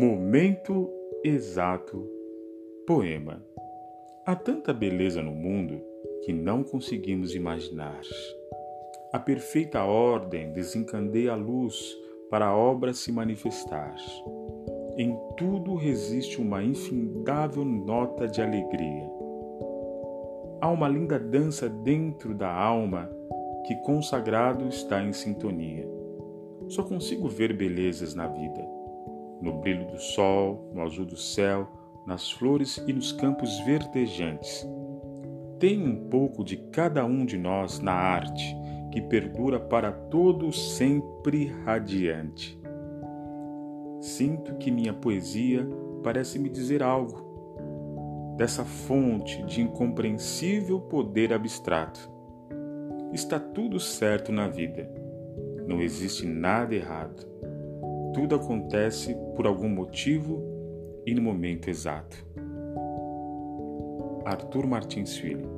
Momento exato. Poema. Há tanta beleza no mundo que não conseguimos imaginar. A perfeita ordem desencandeia a luz para a obra se manifestar. Em tudo resiste uma infindável nota de alegria. Há uma linda dança dentro da alma que consagrado está em sintonia. Só consigo ver belezas na vida, no brilho do sol, no azul do céu, nas flores e nos campos verdejantes. Tem um pouco de cada um de nós na arte que perdura para todo sempre radiante. Sinto que minha poesia parece me dizer algo dessa fonte de incompreensível poder abstrato. Está tudo certo na vida. Não existe nada errado. Tudo acontece por algum motivo e no momento exato. Arthur Martins Filho